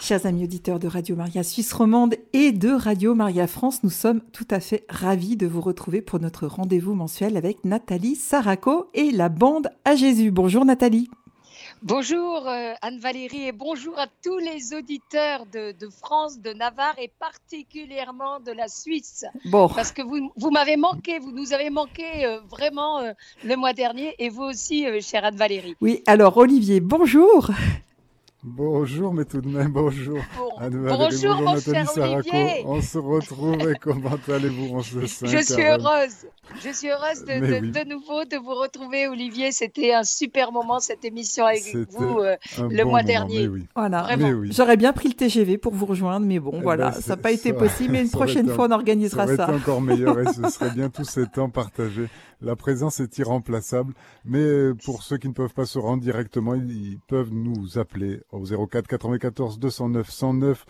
Chers amis auditeurs de Radio Maria Suisse Romande et de Radio Maria France, nous sommes tout à fait ravis de vous retrouver pour notre rendez-vous mensuel avec Nathalie Saraco et la bande à Jésus. Bonjour Nathalie. Bonjour euh, Anne-Valérie et bonjour à tous les auditeurs de, France, de Navarre et particulièrement de la Suisse. Bon. Parce que vous, vous m'avez manqué, vous nous avez manqué euh, vraiment euh, le mois dernier et vous aussi, chère Anne-Valérie. Oui, alors Olivier, bonjour. Bonjour, mais tout de même, bonjour. bonjour, mon cher Olivier. On se retrouve et comment allez-vous on se Je suis heureuse. Je suis heureuse de, de, nouveau de vous retrouver, Olivier. C'était un super moment, cette émission avec vous euh, le mois dernier. Voilà. J'aurais bien pris le TGV pour vous rejoindre, mais bon, eh voilà, ben, ça n'a pas été possible. Mais une prochaine fois, on organisera ça. Ça encore meilleur et ce serait bien tous ces temps partagés. La présence est irremplaçable, mais pour ceux qui ne peuvent pas se rendre directement, ils peuvent nous appeler au 04 94 209 109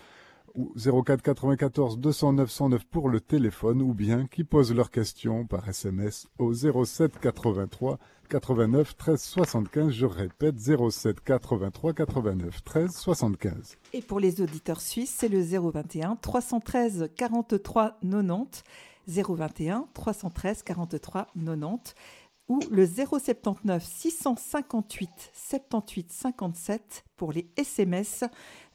ou 04 94 209 109 pour le téléphone ou bien qui posent leurs questions par SMS au 07 83 89 13 75. Je répète 07 83 89 13 75. Et pour les auditeurs suisses, c'est le 021 313 43 90 021 313 43 90 ou le 079 658 78 57 pour les SMS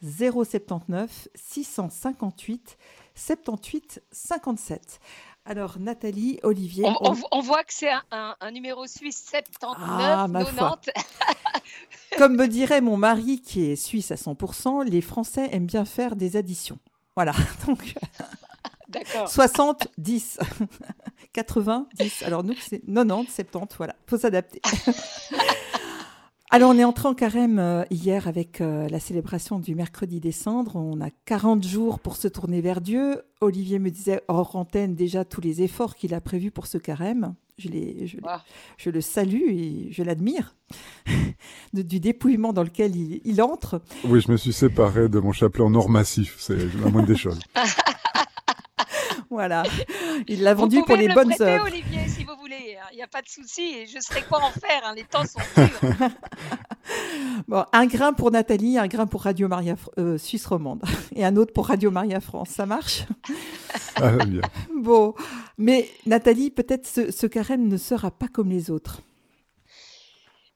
079 658 78 57. Alors Nathalie, Olivier. On, voit que c'est un, numéro suisse 79 ah, 90. Comme me dirait mon mari qui est suisse à 100%, les Français aiment bien faire des additions. Voilà. Donc. 60, 10. 80, 10. Alors nous, c'est 90, 70, voilà. faut s'adapter. Alors, on est entré en carême euh, hier avec euh, la célébration du mercredi des cendres. On a 40 jours pour se tourner vers Dieu. Olivier me disait hors antenne déjà tous les efforts qu'il a prévus pour ce carême. Je, je, je le salue et je l'admire du dépouillement dans lequel il, il, entre. Oui, je me suis séparé de mon chapelet en or massif, c'est la moindre des choses. Voilà. Il l'a vendu pour les bonnes prêter, œuvres. Olivier, si vous voulez. Il n'y a pas de souci. Je sais quoi en faire. Hein. Les temps sont durs. bon, un grain pour Nathalie, un grain pour Radio Maria euh, Suisse romande et un autre pour Radio Maria France. Ça marche? Ah, bien. Bon, mais Nathalie, peut-être ce, ce carême ne sera pas comme les autres.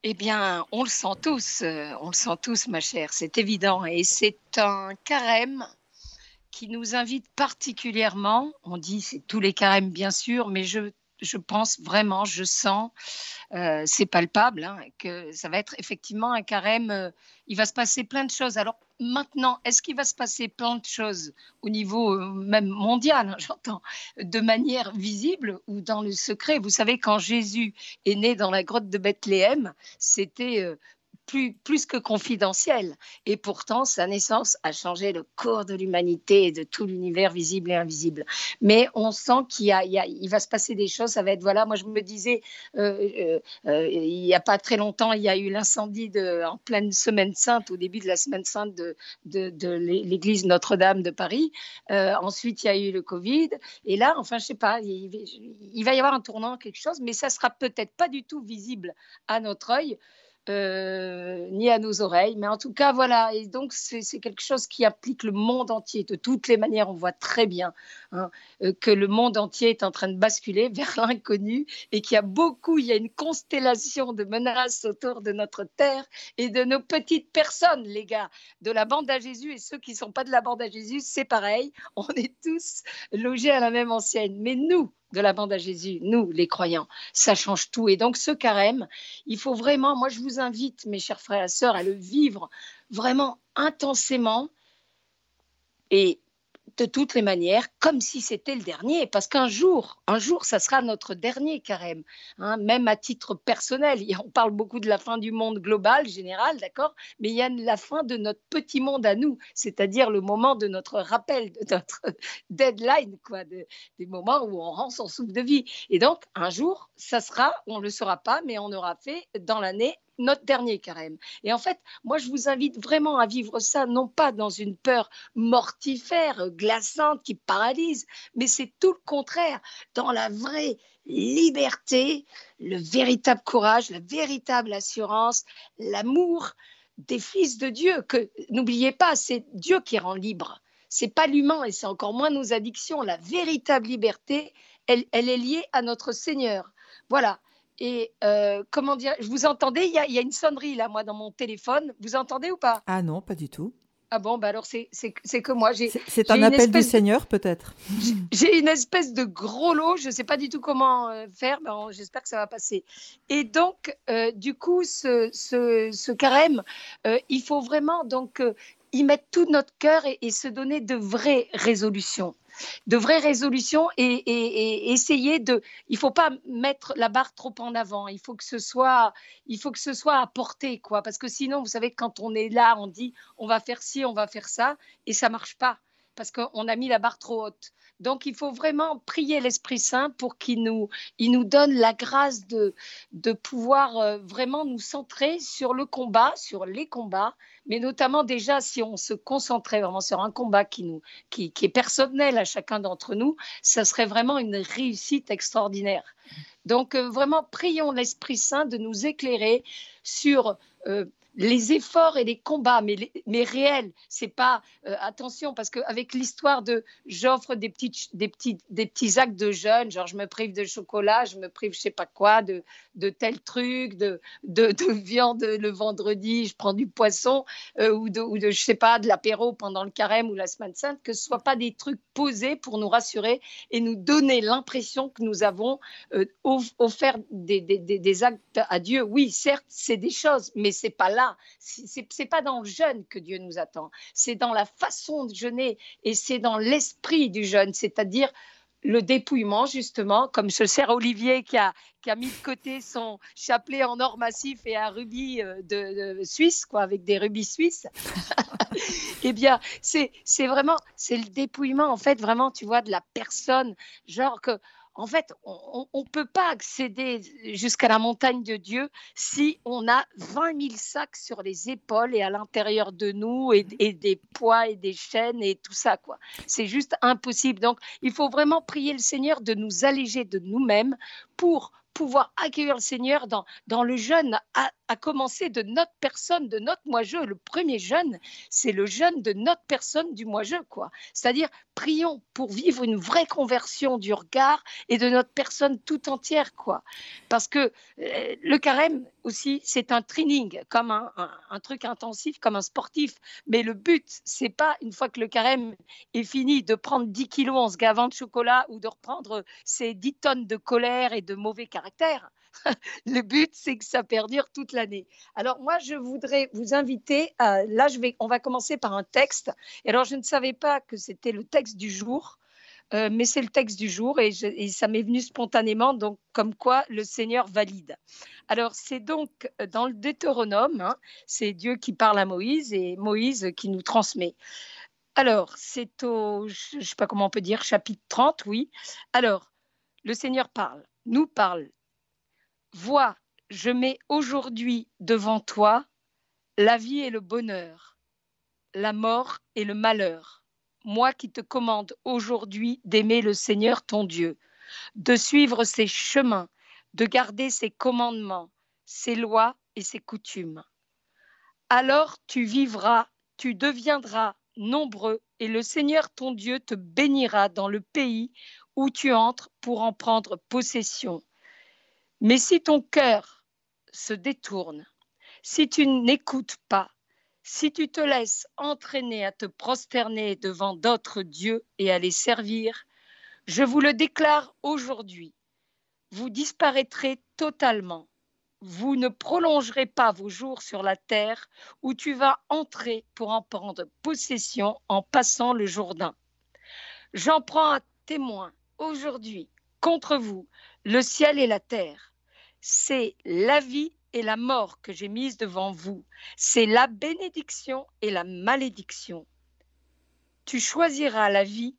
Eh bien, on le sent tous, euh, on le sent tous, ma chère, c'est évident. Et c'est un carême qui nous invite particulièrement, on dit c'est tous les carèmes bien sûr, mais je, je pense vraiment, je sens, euh, c'est palpable, hein, que ça va être effectivement un carême, euh, il va se passer plein de choses. Alors maintenant, est-ce qu'il va se passer plein de choses au niveau euh, même mondial, hein, j'entends, de manière visible ou dans le secret? Vous savez, quand Jésus est né dans la grotte de Bethléem, c'était plus, que confidentiel. Et pourtant, sa naissance a changé le cours de l'humanité et de tout l'univers visible et invisible. Mais on sent qu'il va se passer des choses. Ça va être, voilà, moi je me disais, euh, euh, euh, il n'y a pas très longtemps, il y a eu l'incendie en pleine semaine sainte, au début de la semaine sainte de, l'église Notre-Dame de Paris. ensuite, il y a eu le Covid. Et là, enfin, je sais pas, il, il va y avoir un tournant, quelque chose, mais ça sera peut-être pas du tout visible à notre œil. Euh, ni à nos oreilles. Mais en tout cas, voilà. Et donc, c'est quelque chose qui applique le monde entier. De toutes les manières, on voit très bien hein, euh, que le monde entier est en train de basculer vers l'inconnu et qu'il y a beaucoup, il y a une constellation de menaces autour de notre terre et de nos petites personnes, les gars, de la bande à Jésus et ceux qui ne sont pas de la bande à Jésus, c'est pareil. On est tous logés à la même ancienne. Mais nous, de la bande à Jésus, nous, les croyants. Ça change tout. Et donc, ce carême, il faut vraiment, moi, je vous invite, mes chers frères et sœurs, à le vivre vraiment intensément. Et de toutes les manières, comme si c'était le dernier, parce qu'un jour, un jour, ça sera notre dernier carême, hein, même à titre personnel. On parle beaucoup de la fin du monde global, général, d'accord, mais il y a la fin de notre petit monde à nous, c'est-à-dire le moment de notre rappel, de notre deadline, quoi, des moments où on rend son souffle de vie. Et donc, un jour, ça sera, on ne le saura pas, mais on aura fait dans l'année notre dernier carême. Et en fait, moi, je vous invite vraiment à vivre ça, non pas dans une peur mortifère, glaçante, qui paralyse, mais c'est tout le contraire, dans la vraie liberté, le véritable courage, la véritable assurance, l'amour des fils de Dieu. Que n'oubliez pas, c'est Dieu qui rend libre. C'est pas l'humain et c'est encore moins nos addictions. La véritable liberté, elle, elle est liée à notre Seigneur. Voilà. Et euh, comment dire, je vous entendais, il y, a, il y, a, une sonnerie là, moi, dans mon téléphone. Vous entendez ou pas? Ah non, pas du tout. Ah bon, bah alors c'est que moi. C'est un appel du Seigneur, peut-être J'ai une espèce de gros lot, je ne sais pas du tout comment euh, faire, mais j'espère que ça va passer. Et donc, euh, du coup, ce, ce, ce carême, euh, il faut vraiment donc y mettre tout notre cœur et, se donner de vraies résolutions de vraies résolutions et, et, essayer de. Il faut pas mettre la barre trop en avant. Il faut que ce soit, il faut que ce soit à portée, quoi. Parce que sinon, vous savez, quand on est là, on dit on va faire ci, on va faire ça, et ça marche pas parce qu'on a mis la barre trop haute. Donc, il faut vraiment prier l'Esprit Saint pour qu'il nous, il nous donne la grâce de, de pouvoir euh, vraiment nous centrer sur le combat, sur les combats, mais notamment déjà si on se concentrait vraiment sur un combat qui, nous, qui, qui est personnel à chacun d'entre nous, ça serait vraiment une réussite extraordinaire. Donc, euh, vraiment, prions l'Esprit Saint de nous éclairer sur... Euh, les efforts et les combats, mais, les, mais réels. C'est pas euh, attention parce qu'avec l'histoire de j'offre des petits, des, petits, des petits actes de jeûne, genre je me prive de chocolat, je me prive je sais pas quoi, de, de tel truc, de, de, de viande le vendredi, je prends du poisson euh, ou, de, ou de je sais pas de l'apéro pendant le carême ou la semaine sainte, que ce soit pas des trucs posés pour nous rassurer et nous donner l'impression que nous avons euh, offert des, des, des, actes à Dieu. Oui, certes, c'est des choses, mais c'est pas là c'est n'est pas dans le jeûne que Dieu nous attend, c'est dans la façon de jeûner et c'est dans l'esprit du jeûne, c'est-à-dire le dépouillement, justement, comme ce cher Olivier qui a, qui a mis de côté son chapelet en or massif et un rubis euh, de, de Suisse, quoi, avec des rubis suisses. eh bien, c'est vraiment, c'est le dépouillement, en fait, vraiment, tu vois, de la personne, genre que en fait, on ne peut pas accéder jusqu'à la montagne de Dieu si on a 20 000 sacs sur les épaules et à l'intérieur de nous et, et, des poids et des chaînes et tout ça. quoi. C'est juste impossible. Donc, il faut vraiment prier le Seigneur de nous alléger de nous-mêmes pour pouvoir accueillir le Seigneur dans, dans le jeûne, à, commencer de notre personne, de notre moi-je. Le premier jeûne, c'est le jeûne de notre personne du moi-je, quoi. C'est-à-dire, prions pour vivre une vraie conversion du regard et de notre personne tout entière, quoi. Parce que euh, le carême aussi, c'est un training, comme un, truc intensif, comme un sportif. Mais le but, c'est pas, une fois que le carême est fini, de prendre 10 kilos en se gavant de chocolat ou de reprendre ces 10 tonnes de colère et de mauvais caractère. Le but, c'est que ça perdure toute l'année. Alors moi, je voudrais vous inviter. Là, je vais, on va commencer par un texte. Et alors, je ne savais pas que c'était le texte du jour. Euh, mais c'est le texte du jour et, ça m'est venu spontanément, donc comme quoi le Seigneur valide. Alors c'est donc dans le Deutéronome, hein, c'est Dieu qui parle à Moïse et Moïse qui nous transmet. Alors c'est au, je ne sais pas comment on peut dire, chapitre 30, oui. Alors le Seigneur parle, nous parle Vois, je mets aujourd'hui devant toi la vie et le bonheur, la mort et le malheur. Moi qui te commande aujourd'hui d'aimer le Seigneur ton Dieu, de suivre ses chemins, de garder ses commandements, ses lois et ses coutumes. Alors tu vivras, tu deviendras nombreux et le Seigneur ton Dieu te bénira dans le pays où tu entres pour en prendre possession. Mais si ton cœur se détourne, si tu n'écoutes pas, si tu te laisses entraîner à te prosterner devant d'autres dieux et à les servir, je vous le déclare aujourd'hui, vous disparaîtrez totalement. Vous ne prolongerez pas vos jours sur la terre où tu vas entrer pour en prendre possession en passant le Jourdain. J'en prends un témoin aujourd'hui contre vous le ciel et la terre. C'est la vie la mort que j'ai mise devant vous. C'est la bénédiction et la malédiction. Tu choisiras la vie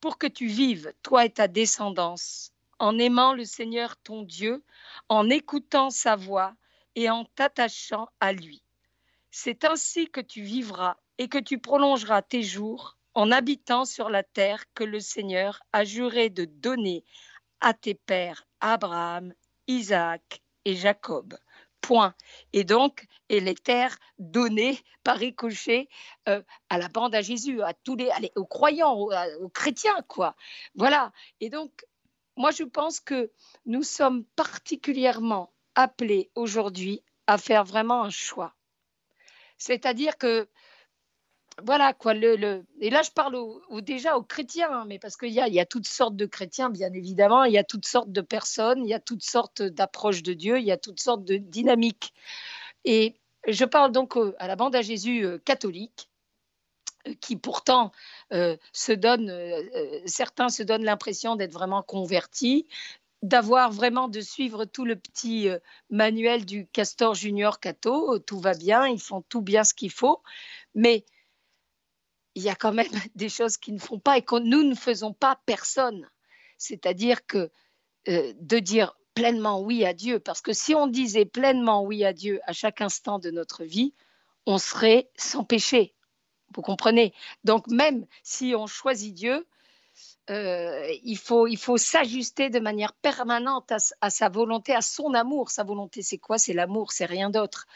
pour que tu vives, toi et ta descendance, en aimant le Seigneur ton Dieu, en écoutant sa voix et en t'attachant à lui. C'est ainsi que tu vivras et que tu prolongeras tes jours en habitant sur la terre que le Seigneur a juré de donner à tes pères Abraham, Isaac et Jacob. Point. Et donc, et les terres données par ricochet euh, à la bande à Jésus, à tous les, aux croyants, aux, chrétiens, quoi. Voilà. Et donc, moi, je pense que nous sommes particulièrement appelés aujourd'hui à faire vraiment un choix. C'est-à-dire que voilà quoi. Le, Et là, je parle déjà aux chrétiens, hein, mais parce qu'il y a, y a toutes sortes de chrétiens, bien évidemment, il y a toutes sortes de personnes, il y a toutes sortes d'approches de Dieu, il y a toutes sortes de dynamiques. Et je parle donc à la bande à Jésus euh, catholique, euh, qui pourtant euh, se donne, certains se donnent l'impression d'être vraiment convertis, d'avoir vraiment de suivre tout le petit manuel du Castor Junior Cato, tout va bien, ils font tout bien ce qu'il faut, mais il y a quand même des choses qui ne font pas et que nous ne faisons pas personne. C'est-à-dire que euh, de dire pleinement oui à Dieu, parce que si on disait pleinement oui à Dieu à chaque instant de notre vie, on serait sans péché. Vous comprenez? Donc même si on choisit Dieu, euh, il faut, il faut s'ajuster de manière permanente à, sa volonté, à son amour. Sa volonté, c'est quoi? C'est l'amour, c'est rien d'autre.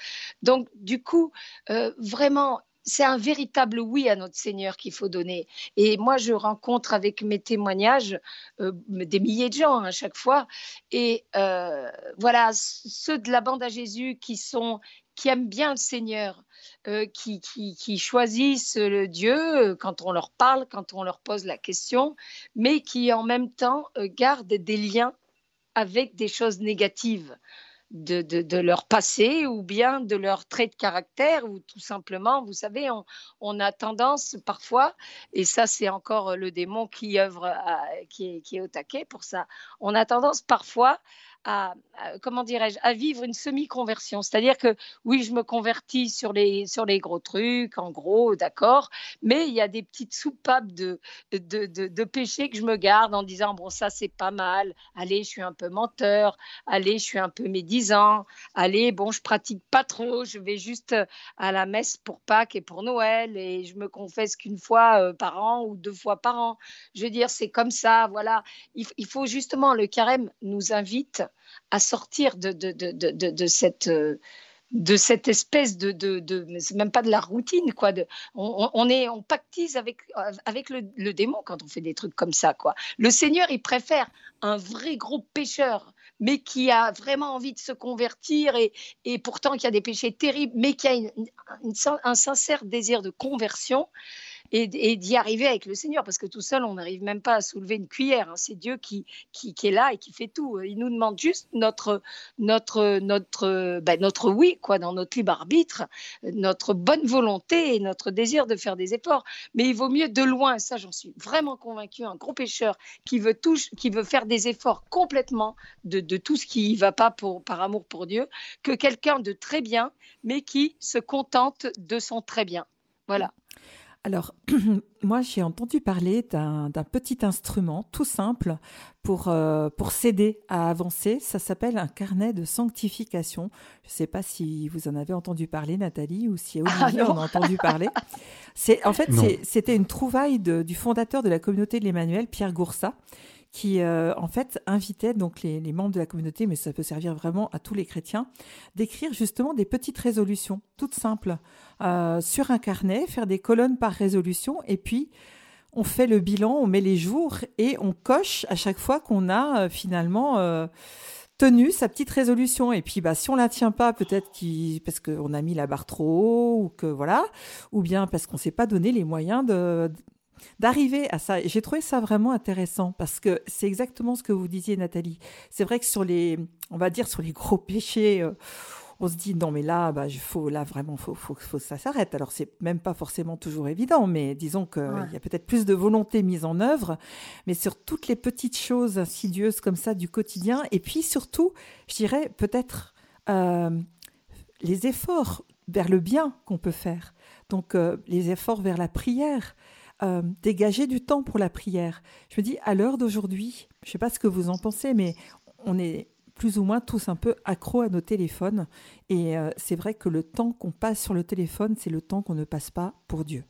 Donc, du coup, euh, vraiment, c'est un véritable oui à notre Seigneur qu'il faut donner. Et moi, je rencontre avec mes témoignages euh, des milliers de gens à chaque fois. Et euh, voilà, ceux de la bande à Jésus qui sont qui aiment bien le Seigneur, euh, qui, qui, choisissent le Dieu quand on leur parle, quand on leur pose la question, mais qui en même temps gardent des liens avec des choses négatives de, leur passé ou bien de leur trait de caractère ou tout simplement, vous savez, on, a tendance parfois, et ça c'est encore le démon qui œuvre, qui, qui est au taquet pour ça, on a tendance parfois à, comment dirais-je, à vivre une semi-conversion. C'est-à-dire que oui, je me convertis sur les, sur les gros trucs, en gros, d'accord, mais il y a des petites soupapes de, de, de, péché que je me garde en disant, bon, ça, c'est pas mal, allez, je suis un peu menteur, allez, je suis un peu médisant, allez, bon, je pratique pas trop, je vais juste à la messe pour Pâques et pour Noël et je me confesse qu'une fois euh, par an ou deux fois par an. Je veux dire, c'est comme ça, voilà. Il, il faut justement, le carême nous invite à sortir de, de, de, de cette de cette espèce de, de, de c'est même pas de la routine quoi on, on, est on pactise avec avec le, le, démon quand on fait des trucs comme ça quoi. Le Seigneur il préfère un vrai gros pécheur mais qui a vraiment envie de se convertir et, et pourtant qui a des péchés terribles mais qui a un sincère désir de conversion et, d'y arriver avec le Seigneur, parce que tout seul, on n'arrive même pas à soulever une cuillère. Hein. C'est Dieu qui, qui, est là et qui fait tout. Il nous demande juste notre, notre, notre, ben, notre oui, quoi, dans notre libre arbitre, notre bonne volonté et notre désir de faire des efforts. Mais il vaut mieux de loin, ça j'en suis vraiment convaincue, un gros pécheur qui veut, tout, qui veut faire des efforts complètement de, de tout ce qui ne va pas par amour pour Dieu, que quelqu'un de très bien, mais qui se contente de son très bien. Voilà. Alors, moi, j'ai entendu parler d'un petit instrument tout simple pour, euh, pour s'aider à avancer. Ça s'appelle un carnet de sanctification. Je ne sais pas si vous en avez entendu parler, Nathalie, ou si ah, Olivier en a entendu parler. En fait, c'était une trouvaille du fondateur de la communauté de l'Emmanuel, Pierre Goursat, qui euh, en fait invitait donc les, membres de la communauté, mais ça peut servir vraiment à tous les chrétiens, d'écrire justement des petites résolutions toutes simples euh, sur un carnet, faire des colonnes par résolution, et puis on fait le bilan, on met les jours et on coche à chaque fois qu'on a euh, finalement tenu sa petite résolution. Et puis, bah, si on la tient pas, peut-être parce qu'on a mis la barre trop haut ou que voilà, ou bien parce qu'on s'est pas donné les moyens de, d'arriver à ça. Et j'ai trouvé ça vraiment intéressant parce que c'est exactement ce que vous disiez, Nathalie. C'est vrai que sur les, on va dire sur les gros péchés, euh, on se dit non mais là, bah, faut là vraiment, faut, faut, faut que ça s'arrête. Alors c'est même pas forcément toujours évident, mais disons qu'il y a peut-être plus de volonté mise en œuvre. Mais sur toutes les petites choses insidieuses comme ça du quotidien, et puis surtout, je dirais peut-être euh, les efforts vers le bien qu'on peut faire. Donc euh, les efforts vers la prière, euh, dégager du temps pour la prière. Je me dis, à l'heure d'aujourd'hui, je ne sais pas ce que vous en pensez, mais on est plus ou moins tous un peu accros à nos téléphones. Et euh, c'est vrai que le temps qu'on passe sur le téléphone, c'est le temps qu'on ne passe pas pour Dieu.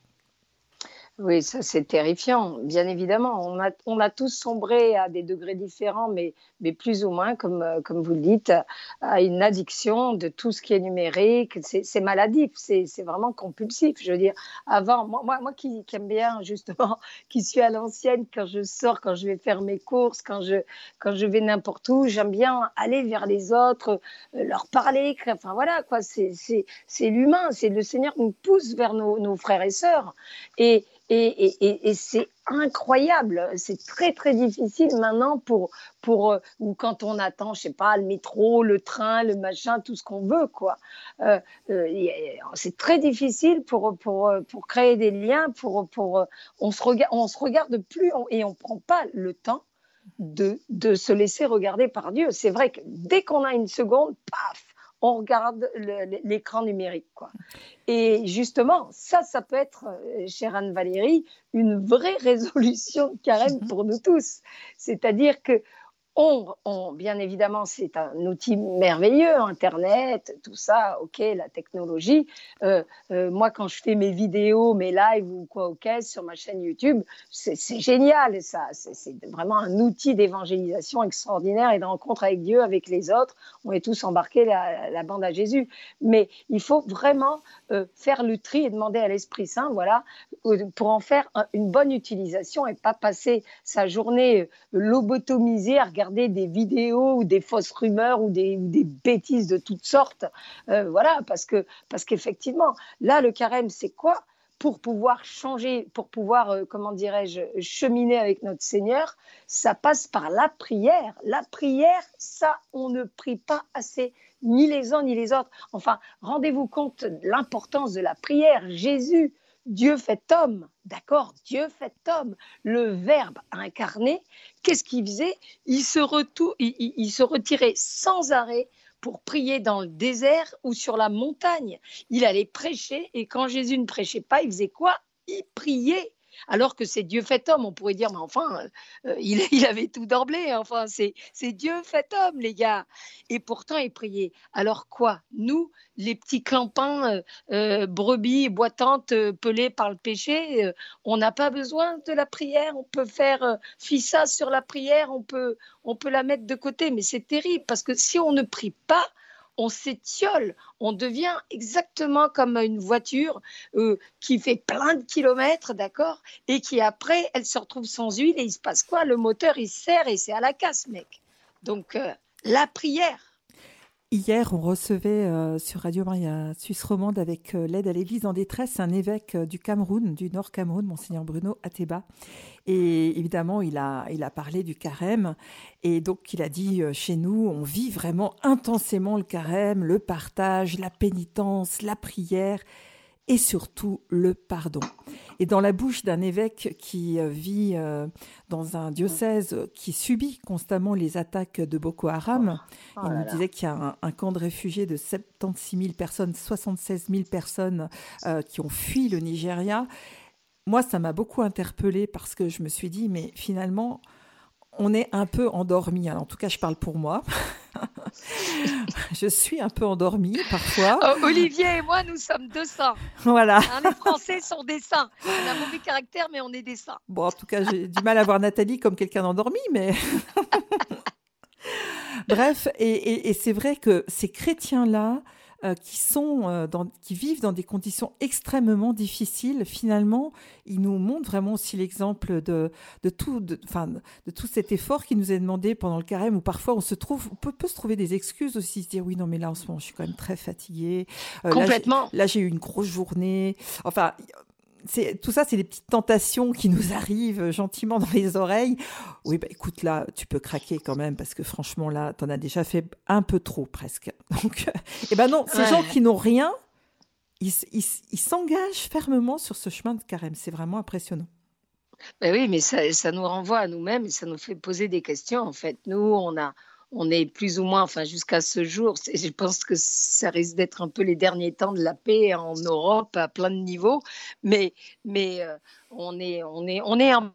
Oui, ça c'est terrifiant, bien évidemment. On a, on a tous sombré à des degrés différents, mais, mais plus ou moins, comme, euh, comme vous le dites, à une addiction de tout ce qui est numérique. C'est maladif, c'est vraiment compulsif. Je veux dire, avant, moi, moi, moi qui, qui aime bien, justement, qui suis à l'ancienne, quand je sors, quand je vais faire mes courses, quand je, quand je vais n'importe où, j'aime bien aller vers les autres, euh, leur parler. Enfin voilà, quoi, c'est l'humain, c'est le Seigneur nous pousse vers nos, nos frères et sœurs. Et, et, c'est incroyable. C'est très, très difficile maintenant pour, pour euh, ou quand on attend, je sais pas, le métro, le train, le machin, tout ce qu'on veut, quoi. Euh, euh, c'est très difficile pour, pour, pour créer des liens, pour, pour, on se regarde, on se regarde plus et on prend pas le temps de, de se laisser regarder par Dieu. C'est vrai que dès qu'on a une seconde, paf, on regarde l'écran numérique. Quoi. Et justement, ça, ça peut être, euh, chère Anne-Valérie, une vraie résolution carême pour nous tous. C'est-à-dire que on, bien évidemment, c'est un outil merveilleux, Internet, tout ça, ok, la technologie. Euh, euh, moi, quand je fais mes vidéos, mes lives ou quoi, ok, sur ma chaîne YouTube, c'est génial, ça. C'est vraiment un outil d'évangélisation extraordinaire et de rencontre avec Dieu, avec les autres. On est tous embarqués la, la bande à Jésus. Mais il faut vraiment euh, faire le tri et demander à l'Esprit Saint, voilà, pour en faire une bonne utilisation et pas passer sa journée lobotomisée à regarder des vidéos ou des fausses rumeurs ou des, bêtises de toutes sortes. Euh, voilà, parce que parce qu'effectivement, là, le carême, c'est quoi? Pour pouvoir changer, pour pouvoir, euh, comment dirais-je, cheminer avec notre Seigneur, ça passe par la prière. La prière, ça, on ne prie pas assez, ni les uns ni les autres. Enfin, rendez-vous compte de l'importance de la prière. Jésus, Dieu fait homme, d'accord Dieu fait homme, le Verbe incarné, qu'est-ce qu'il faisait? Il se, il, se retirait sans arrêt pour prier dans le désert ou sur la montagne. Il allait prêcher et quand Jésus ne prêchait pas, il faisait quoi? Il priait alors que c'est Dieu fait homme. On pourrait dire, mais enfin, euh, il, avait tout d'emblée. Enfin, c'est Dieu fait homme, les gars. Et pourtant, il priait. Alors quoi? Nous, les petits clampins, euh, euh, brebis boitantes, pelées par le péché, on n'a pas besoin de la prière. On peut faire fissa sur la prière, on peut, on peut la mettre de côté. Mais c'est terrible parce que si on ne prie pas, on s'étiole, on devient exactement comme une voiture euh, qui fait plein de kilomètres, d'accord, et qui après, elle se retrouve sans huile et il se passe quoi? Le moteur, il sert et c'est à la casse, mec. Donc, euh, la prière. Hier, on recevait euh, sur Radio Maria Suisse Romande avec l'aide à l'Église en détresse un évêque du Cameroun, du Nord Cameroun, monseigneur Bruno Ateba. Et évidemment, il a, il a parlé du carême. Et donc, il a dit, euh, chez nous, on vit vraiment intensément le carême, le partage, la pénitence, la prière et surtout le pardon. Et dans la bouche d'un évêque qui euh, vit euh, dans un diocèse qui subit constamment les attaques de Boko Haram, oh. il nous disait qu'il y a un, camp de réfugiés de 76 000 personnes, 76 000 personnes qui ont fui le Nigeria moi, ça m'a beaucoup interpellée parce que je me suis dit, mais finalement, on est un peu endormi. en tout cas, je parle pour moi. je suis un peu endormie parfois. Oh, Olivier et moi, nous sommes deux saints. Voilà. les Français sont des saints. On a un mauvais caractère, mais on est des saints. Bon, en tout cas, j'ai du mal à voir Nathalie comme quelqu'un d'endormi, mais. Bref, et c'est vrai que ces chrétiens-là, euh, qui, sont, euh, dans, qui vivent dans des conditions extrêmement difficiles, finalement, ils nous montrent vraiment aussi l'exemple de, de, tout, de, de tout cet effort qui nous est demandé pendant le carême, où parfois on se trouve, on peut, peut se trouver des excuses aussi, se dire oui, non, mais là en ce moment, je suis quand même très fatiguée. Euh, Complètement. Là, j'ai eu une grosse journée. Enfin, tout ça, c'est des petites tentations qui nous arrivent gentiment dans les oreilles. Oui, bah, écoute, là, tu peux craquer quand même parce que franchement, là, tu en as déjà fait un peu trop presque. Donc, eh ben non, ces gens qui n'ont rien, ils s'engagent fermement sur ce chemin de carême. C'est vraiment impressionnant. Ben oui, mais ça, ça nous renvoie à nous-mêmes et ça nous fait poser des questions. En fait, nous, on a, on est plus ou moins, enfin jusqu'à ce jour, je pense que ça risque d'être un peu les derniers temps de la paix en Europe à plein de niveaux, mais, mais euh, on, est, on, est, on est un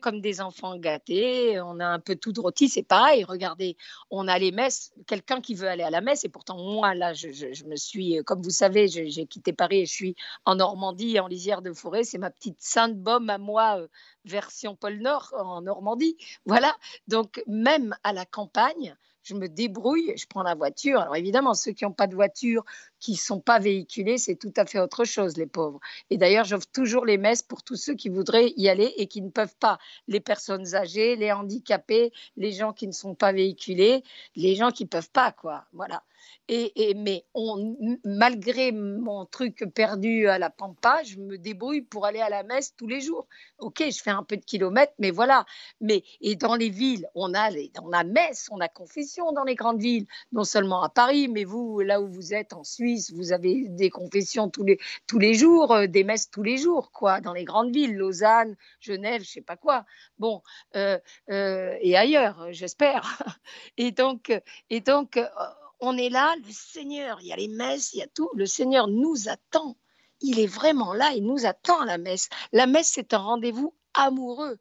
comme des enfants gâtés, on a un peu tout rôti, c'est pareil. Regardez, on a les messes, quelqu'un qui veut aller à la messe, et pourtant moi, là, je, me suis, comme vous savez, j'ai quitté Paris et je suis en Normandie, en lisière de forêt, c'est ma petite Sainte-Baume à moi, euh, version pôle Nord, en Normandie. Voilà, donc même à la campagne, je me débrouille, je prends la voiture. Alors évidemment, ceux qui n'ont pas de voiture, qui ne sont pas véhiculés, c'est tout à fait autre chose, les pauvres. Et d'ailleurs, j'offre toujours les messes pour tous ceux qui voudraient y aller et qui ne peuvent pas. Les personnes âgées, les handicapés, les gens qui ne sont pas véhiculés, les gens qui ne peuvent pas, quoi. Voilà. Et, mais malgré mon truc perdu à la pampa, je me débrouille pour aller à la messe tous les jours. Ok, je fais un peu de kilomètres, mais voilà. Mais et dans les villes, on a on a messe, on a confession dans les grandes villes, non seulement à Paris, mais vous là où vous êtes en Suisse, vous avez des confessions tous les tous les jours, euh, des messes tous les jours, quoi, dans les grandes villes, Lausanne, Genève, je sais pas quoi. Bon, euh, euh, et ailleurs, j'espère. Et donc, et donc on est là, le Seigneur, il y a les messes, il y a tout, le Seigneur nous attend. Il est vraiment là, il nous attend à la messe. La messe, c'est un rendez-vous amoureux.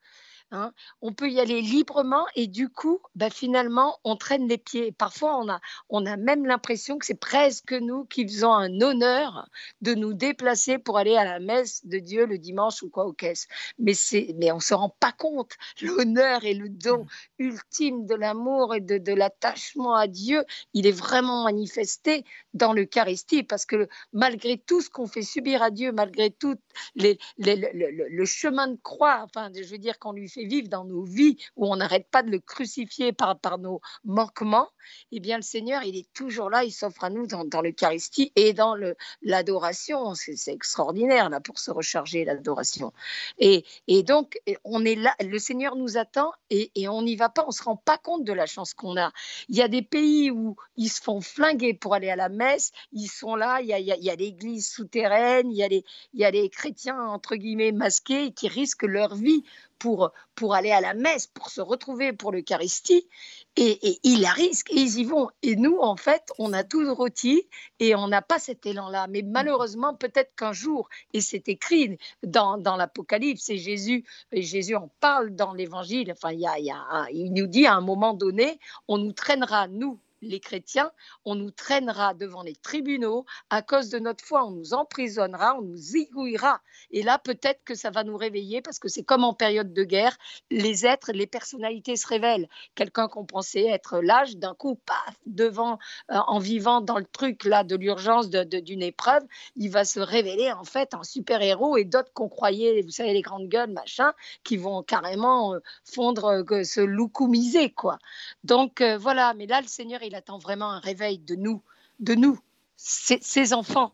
Hein. On peut y aller librement et du coup, bah, finalement, on traîne les pieds. Parfois, on a, on a même l'impression que c'est presque nous qui faisons un honneur de nous déplacer pour aller à la messe de Dieu le dimanche ou quoi au caisse. Mais, mais on ne se rend pas compte. L'honneur et le don ultime de l'amour et de, l'attachement à Dieu, il est vraiment manifesté dans l'Eucharistie parce que malgré tout ce qu'on fait subir à Dieu, malgré tout le, chemin de croix, enfin, je veux dire qu'on lui fait vivre dans nos vies, où on n'arrête pas de le crucifier par, par nos manquements, eh bien le Seigneur, il est toujours là, il s'offre à nous dans, l'Eucharistie et dans l'adoration. C'est extraordinaire là pour se recharger l'adoration. Et, et, donc, on est là, le Seigneur nous attend et, et on n'y va pas, on ne se rend pas compte de la chance qu'on a. Il y a des pays où ils se font flinguer pour aller à la messe, ils sont là, il y a, il y a l'église souterraine, il y, a les, il y a les chrétiens, entre guillemets, masqués qui risquent leur vie pour, pour aller à la messe, pour se retrouver pour l'Eucharistie, et, ils la risquent, ils y vont. Et nous, en fait, on a tout rôti, et on n'a pas cet élan-là. Mais malheureusement, peut-être qu'un jour, et c'est écrit dans, dans l'Apocalypse, et Jésus, et Jésus en parle dans l'Évangile, enfin, il nous dit à un moment donné, on nous traînera, nous, les chrétiens, on nous traînera devant les tribunaux à cause de notre foi, on nous emprisonnera, on nous zigouillera. Et là, peut-être que ça va nous réveiller parce que c'est comme en période de guerre, les êtres, les personnalités se révèlent. Quelqu'un qu'on pensait être l'âge, d'un coup, paf, devant, euh, en vivant dans le truc là de l'urgence d'une épreuve, il va se révéler en fait un super-héros et d'autres qu'on croyait, vous savez, les grandes gueules, machin, qui vont carrément euh, fondre, euh, se loucoumiser, quoi. Donc voilà, mais là, le Seigneur, il attend vraiment un réveil de nous, de nous, ses, enfants.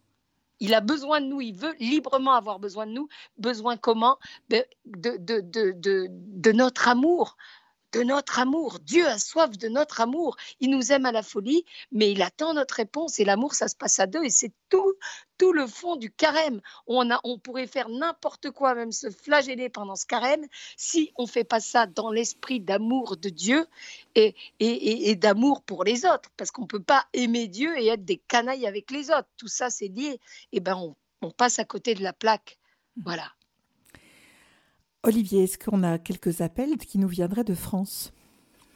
Il a besoin de nous, il veut librement avoir besoin de nous. Besoin comment de, notre amour, de notre amour. Dieu a soif de notre amour. Il nous aime à la folie, mais il attend notre réponse. Et l'amour, ça se passe à deux. Et c'est tout, tout le fond du carême. On, a, on pourrait faire n'importe quoi, même se flageller pendant ce carême, si on ne fait pas ça dans l'esprit d'amour de Dieu et, et, d'amour pour les autres. Parce qu'on ne peut pas aimer Dieu et être des canailles avec les autres. Tout ça, c'est lié. Et ben, on, on passe à côté de la plaque. Voilà. Olivier, est-ce qu'on a quelques appels qui nous viendraient de France?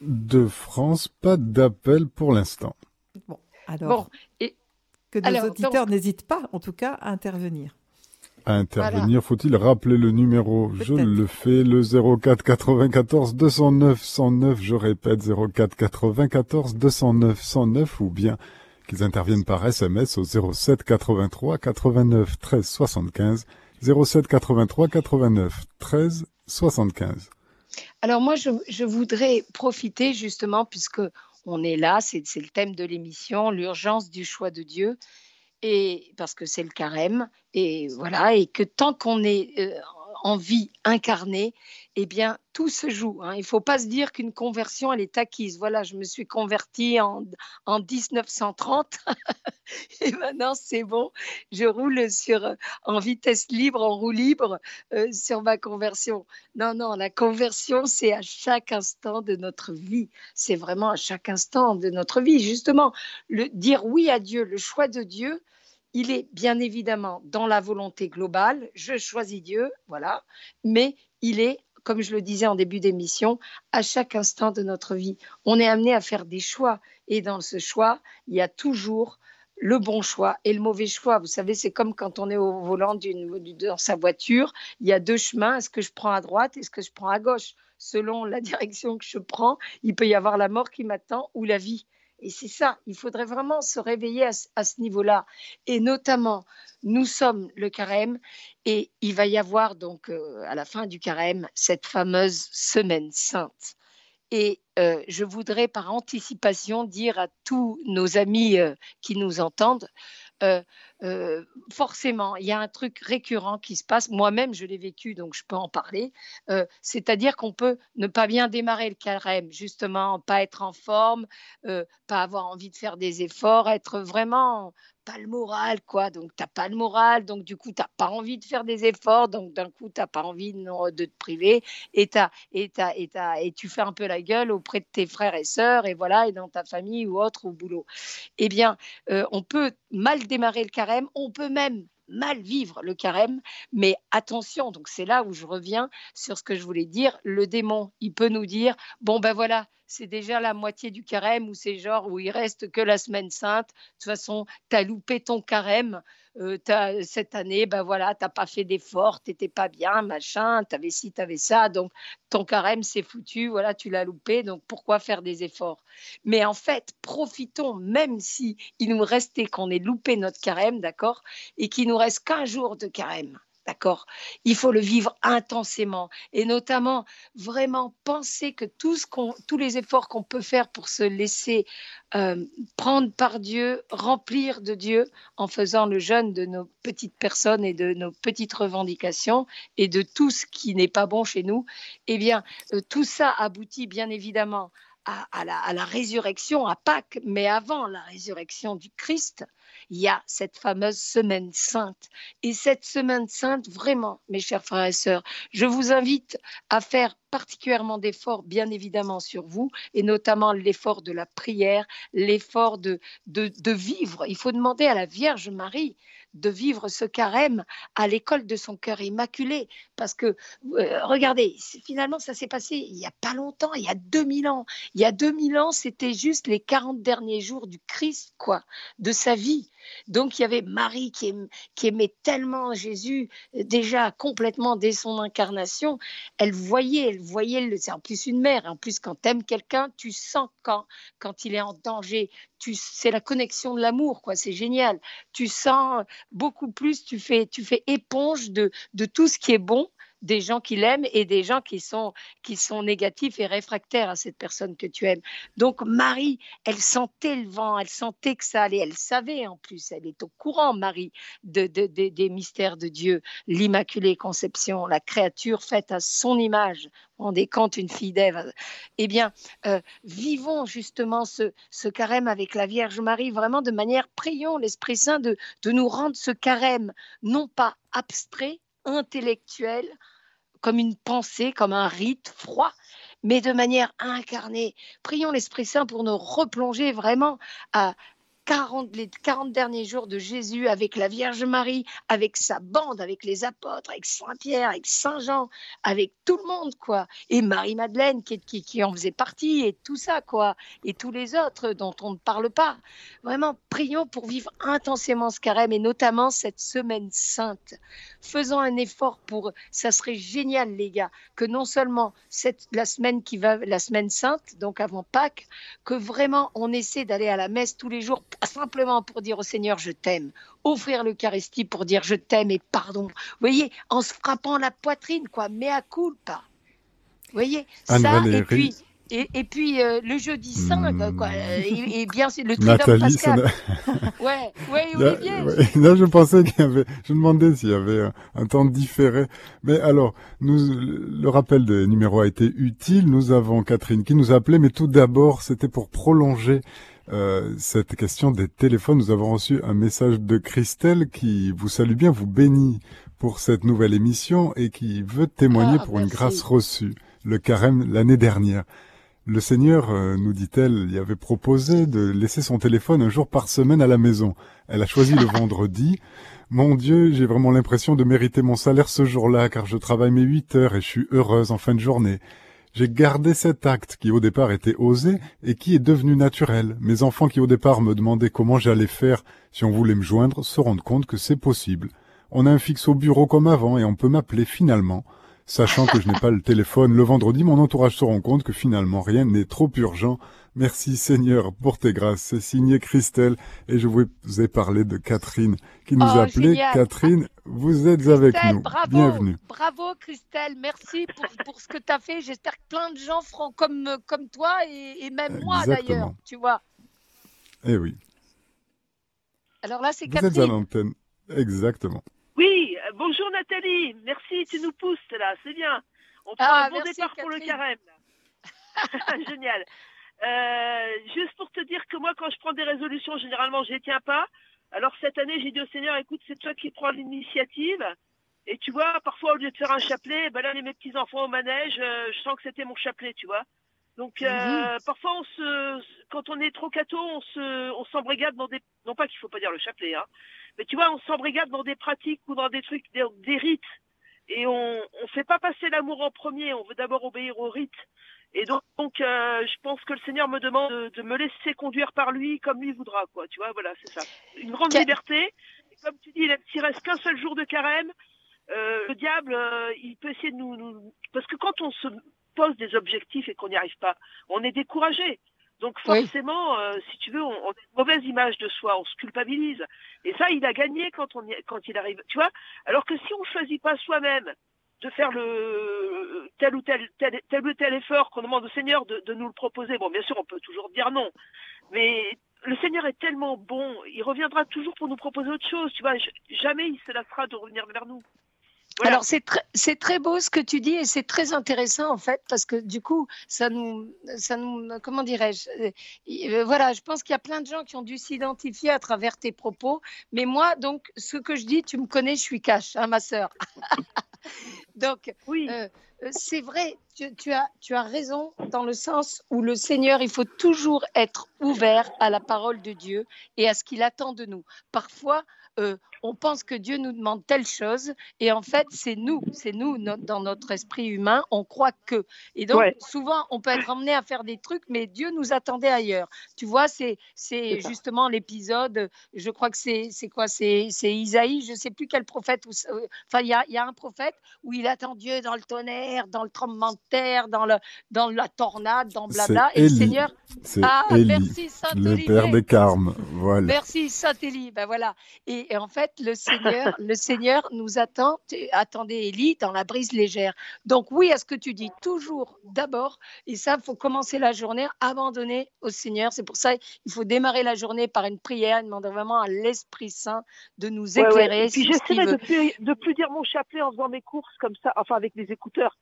De France, pas d'appel pour l'instant. Bon, alors que nos auditeurs n'hésitent pas, en tout cas, à intervenir. À intervenir, faut-il rappeler le numéro? Je le fais, le 04 94 209 109, je répète 04 94 209 109, ou bien qu'ils interviennent par SMS au 07 83 89 13 75 07 83 89 13 75. Alors moi, je, voudrais profiter justement, puisque on est là, c'est le thème de l'émission, l'urgence du choix de Dieu, et parce que c'est le carême, et voilà, et que tant qu'on est euh, en vie incarnée, eh bien, tout se joue. Hein. Il ne faut pas se dire qu'une conversion, elle est acquise. Voilà, je me suis convertie en, en 1930 et maintenant c'est bon. Je roule sur, en vitesse libre, en roue libre euh, sur ma conversion. Non, non, la conversion, c'est à chaque instant de notre vie. C'est vraiment à chaque instant de notre vie. Justement, dire oui à Dieu, le choix de Dieu, il est bien évidemment dans la volonté globale, je choisis Dieu, voilà, mais il est comme je le disais en début d'émission, à chaque instant de notre vie. On est amené à faire des choix. Et dans ce choix, il y a toujours le bon choix et le mauvais choix. Vous savez, c'est comme quand on est au volant dans sa voiture, il y a deux chemins. Est-ce que je prends à droite Est-ce que je prends à gauche? Selon la direction que je prends, il peut y avoir la mort qui m'attend ou la vie. Et c'est ça, il faudrait vraiment se réveiller à, ce niveau-là. Et notamment, nous sommes le carême et il va y avoir donc euh, à la fin du carême cette fameuse semaine sainte. Et euh, je voudrais par anticipation dire à tous nos amis euh, qui nous entendent, euh, euh, forcément, il y a un truc récurrent qui se passe. Moi-même, je l'ai vécu, donc je peux en parler. Euh, c'est-à-dire qu'on peut ne pas bien démarrer le carême, justement, pas être en forme, pas avoir envie de faire des efforts, être vraiment le moral, quoi. Donc, tu n'as pas le moral, donc du coup, tu n'as pas envie de faire des efforts, donc d'un coup, tu n'as pas envie de, de, te priver, et, et, et, et tu fais un peu la gueule auprès de tes frères et sœurs, et voilà, et dans ta famille ou autre, au boulot. Eh bien, on peut mal démarrer le carême, on peut même mal vivre le carême, mais attention, donc c'est là où je reviens sur ce que je voulais dire, le démon, il peut nous dire, bon ben voilà, c'est déjà la moitié du carême ou c'est genre où il reste que la semaine sainte, de toute façon, tu as loupé ton carême, euh, cette année, ben voilà, tu n'as pas fait d'efforts, tu n'étais pas bien, machin, tu avais ci, tu avais ça, donc ton carême c'est foutu, voilà, tu l'as loupé, donc pourquoi faire des efforts? Mais en fait, profitons, même si il nous restait qu'on ait loupé notre carême, d'accord, et qu'il nous reste qu'un jour de carême. D'accord. Il faut le vivre intensément et notamment vraiment penser que tous les efforts qu'on peut faire pour se laisser euh, prendre par Dieu, remplir de Dieu en faisant le jeûne de nos petites personnes et de nos petites revendications et de tout ce qui n'est pas bon chez nous, eh bien, euh, tout ça aboutit bien évidemment à, la, résurrection, à Pâques, mais avant la résurrection du Christ, il y a cette fameuse semaine sainte. Et cette semaine sainte, vraiment, mes chers frères et sœurs, je vous invite à faire particulièrement d'efforts, bien évidemment, sur vous, et notamment l'effort de la prière, l'effort de, de, de, vivre. Il faut demander à la Vierge Marie de vivre ce carême à l'école de son cœur immaculé. Parce que, euh, regardez, finalement, ça s'est passé il n'y a pas longtemps, il y a 2000 ans. Il y a 2000 ans, c'était juste les 40 derniers jours du Christ, quoi, de sa vie. Donc il y avait Marie qui, aimait tellement Jésus déjà complètement dès son incarnation. Elle voyait, elle voyait, c'est en plus une mère. En plus, quand tu aimes quelqu'un, tu sens quand, quand il est en danger. C'est la connexion de l'amour, quoi. C'est génial. Tu sens beaucoup plus. Tu fais, tu fais éponge de, de tout ce qui est bon des gens qui l'aiment et des gens qui sont, qui sont négatifs et réfractaires à cette personne que tu aimes. Donc Marie, elle sentait le vent, elle sentait que ça allait, elle savait en plus, elle est au courant, Marie, de, des mystères de Dieu, l'Immaculée Conception, la créature faite à son image. On compte, une fille d'Ève. Eh bien, euh, vivons justement ce, ce, carême avec la Vierge Marie, vraiment de manière, prions l'Esprit Saint de, de nous rendre ce carême, non pas abstrait, intellectuel, comme une pensée, comme un rite froid, mais de manière incarnée. Prions l'Esprit Saint pour nous replonger vraiment à, 40, les 40 derniers jours de Jésus avec la Vierge Marie, avec sa bande, avec les apôtres, avec Saint-Pierre, avec Saint-Jean, avec tout le monde, quoi. Et Marie-Madeleine qui, qui, qui, en faisait partie, et tout ça, quoi. Et tous les autres dont on ne parle pas. Vraiment, prions pour vivre intensément ce carême, et notamment cette semaine sainte. Faisons un effort pour... Ça serait génial, les gars, que non seulement cette, la semaine qui va, la semaine sainte, donc avant Pâques, que vraiment on essaie d'aller à la messe tous les jours simplement pour dire au Seigneur je t'aime, offrir l'Eucharistie pour dire je t'aime et pardon. Vous voyez, en se frappant la poitrine, quoi, mea culpa. Vous voyez, ça, et puis, et, et, puis euh, le jeudi saint, hmm. quoi, et, et, bien c'est le Nathalie, pascal. ouais, ouais, Olivier. Ouais, là, je pensais qu'il y avait, je demandais s'il y avait un, un, temps différé. Mais alors, nous, le rappel des numéros a été utile. Nous avons Catherine qui nous a appelé, mais tout d'abord, c'était pour prolonger euh, cette question des téléphones. Nous avons reçu un message de Christelle qui vous salue bien, vous bénit pour cette nouvelle émission et qui veut témoigner ah, pour merci. une grâce reçue, le carême l'année dernière. Le Seigneur, euh, nous dit-elle, y avait proposé de laisser son téléphone un jour par semaine à la maison. Elle a choisi le vendredi. Mon Dieu, j'ai vraiment l'impression de mériter mon salaire ce jour-là, car je travaille mes huit heures et je suis heureuse en fin de journée. J'ai gardé cet acte qui au départ était osé et qui est devenu naturel. Mes enfants qui au départ me demandaient comment j'allais faire si on voulait me joindre se rendent compte que c'est possible. On a un fixe au bureau comme avant et on peut m'appeler finalement. Sachant que je n'ai pas le téléphone le vendredi, mon entourage se rend compte que finalement rien n'est trop urgent. Merci Seigneur pour tes grâces. C'est signé Christelle et je vous ai parlé de Catherine qui nous Oh, a appelé. génial. Catherine, vous êtes avec nous. bravo, Bienvenue. bravo Christelle, merci pour, pour ce que tu as fait. J'espère que plein de gens feront comme, comme toi et, et même moi d'ailleurs, tu vois. Eh oui, Alors là, c'est vous êtes à Catherine. l'antenne. Exactement. Oui, euh, bonjour Nathalie. Merci, tu nous pousses là, c'est bien. On prend Ah, un bon merci, départ pour le carême. Génial. Euh, juste pour te dire que moi, quand je prends des résolutions, généralement, je les tiens pas. Alors cette année, j'ai dit au Seigneur, écoute, c'est toi qui prends l'initiative. Et tu vois, parfois, au lieu de faire un chapelet, ben là, les, mes petits-enfants au manège, euh, je sens que c'était mon chapelet, tu vois. Donc, euh, parfois, on se, quand on est trop cato, on se, on s'embrigade dans des, non pas qu'il faut pas dire le chapelet, hein, mais tu vois, on s'embrigade dans des pratiques ou dans des trucs, des, des rites. Et on, on fait pas passer l'amour en premier, on veut d'abord obéir aux rites. Et donc, donc euh, je pense que le Seigneur me demande de, de me laisser conduire par lui comme lui voudra, quoi. Tu vois, voilà, c'est ça. Une grande liberté. Et comme tu dis, il s'il reste qu'un seul jour de carême, euh, le diable, euh, il peut essayer de nous, nous- Parce que quand on se pose des objectifs et qu'on n'y arrive pas, on est découragé. Donc Oui. forcément, euh, si tu veux, on, on a une mauvaise image de soi, on se culpabilise. Et ça, il a gagné quand on y- quand il arrive. Tu vois Alors que si on choisit pas soi-même de faire le tel ou tel tel, tel ou tel effort qu'on demande au Seigneur de, de nous le proposer, bon, bien sûr, on peut toujours dire non, mais le Seigneur est tellement bon, il reviendra toujours pour nous proposer autre chose. Tu vois, jamais il se lassera de revenir vers nous. Voilà. Alors c'est très, c'est très beau ce que tu dis et c'est très intéressant en fait parce que du coup ça nous, ça nous, comment dirais-je, euh, euh, voilà, je pense qu'il y a plein de gens qui ont dû s'identifier à travers tes propos, mais moi donc ce que je dis, tu me connais, je suis cash, hein, ma sœur. donc oui. euh, euh, c'est vrai, tu, tu as, tu as raison dans le sens où le Seigneur, il faut toujours être ouvert à la parole de Dieu et à ce qu'il attend de nous. Parfois, euh, on pense que Dieu nous demande telle chose et en fait, c'est nous, c'est nous no- dans notre esprit humain, on croit que. Et donc, Ouais. souvent, on peut être emmené à faire des trucs, mais Dieu nous attendait ailleurs. Tu vois, c'est justement l'épisode, je crois que c'est quoi C'est c'est Isaïe, je sais plus quel prophète, enfin, il y y a un prophète où il attend Dieu dans le tonnerre, dans le tremblement de terre, dans, le, dans la tornade, dans blabla. Et le Élie. Seigneur, C'est ah, Élie, merci le Saint-Olivier. père des carmes. Voilà. Merci Saint-Élie. Ben voilà. Et, et en fait, le Seigneur, le Seigneur nous attend. Attendez, Élie, dans la brise légère. Donc oui, à ce que tu dis, toujours d'abord. Et ça, il faut commencer la journée, abandonner au Seigneur. C'est pour ça il faut démarrer la journée par une prière, demander vraiment à l'Esprit Saint de nous Ouais, ouais. éclairer Et puis j'essaierai de plus, de plus dire mon chapelet en faisant mes courses comme ça, enfin avec les écouteurs.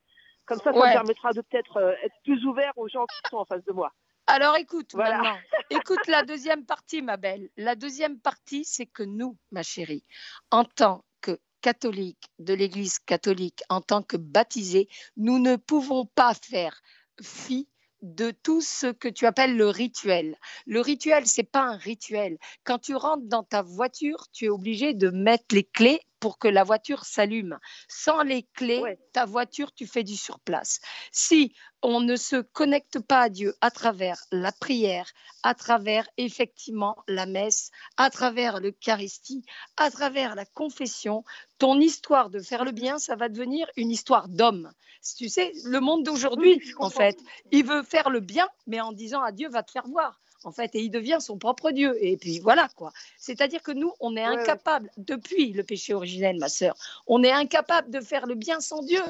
Comme ça, ça Ouais. me permettra de peut-être euh, être plus ouvert aux gens qui sont en face de moi. Alors écoute Voilà. maintenant, écoute la deuxième partie, ma belle. La deuxième partie, c'est que nous, ma chérie, en tant que catholiques de l'Église catholique, en tant que baptisés, nous ne pouvons pas faire fi de tout ce que tu appelles le rituel. Le rituel, c'est pas un rituel. Quand tu rentres dans ta voiture, tu es obligé de mettre les clés pour que la voiture s'allume. Sans les clés, Ouais. ta voiture, tu fais du surplace. Si on ne se connecte pas à Dieu à travers la prière, à travers effectivement la messe, à travers l'Eucharistie, à travers la confession, ton histoire de faire le bien, ça va devenir une histoire d'homme. Tu sais, le monde d'aujourd'hui, Oui, en fait, il veut faire le bien, mais en disant à Dieu, va te faire voir. En fait, et il devient son propre Dieu. Et puis voilà quoi. C'est-à-dire que nous, on est Ouais, ouais. incapable, depuis le péché originel, ma sœur, on est incapable de faire le bien sans Dieu.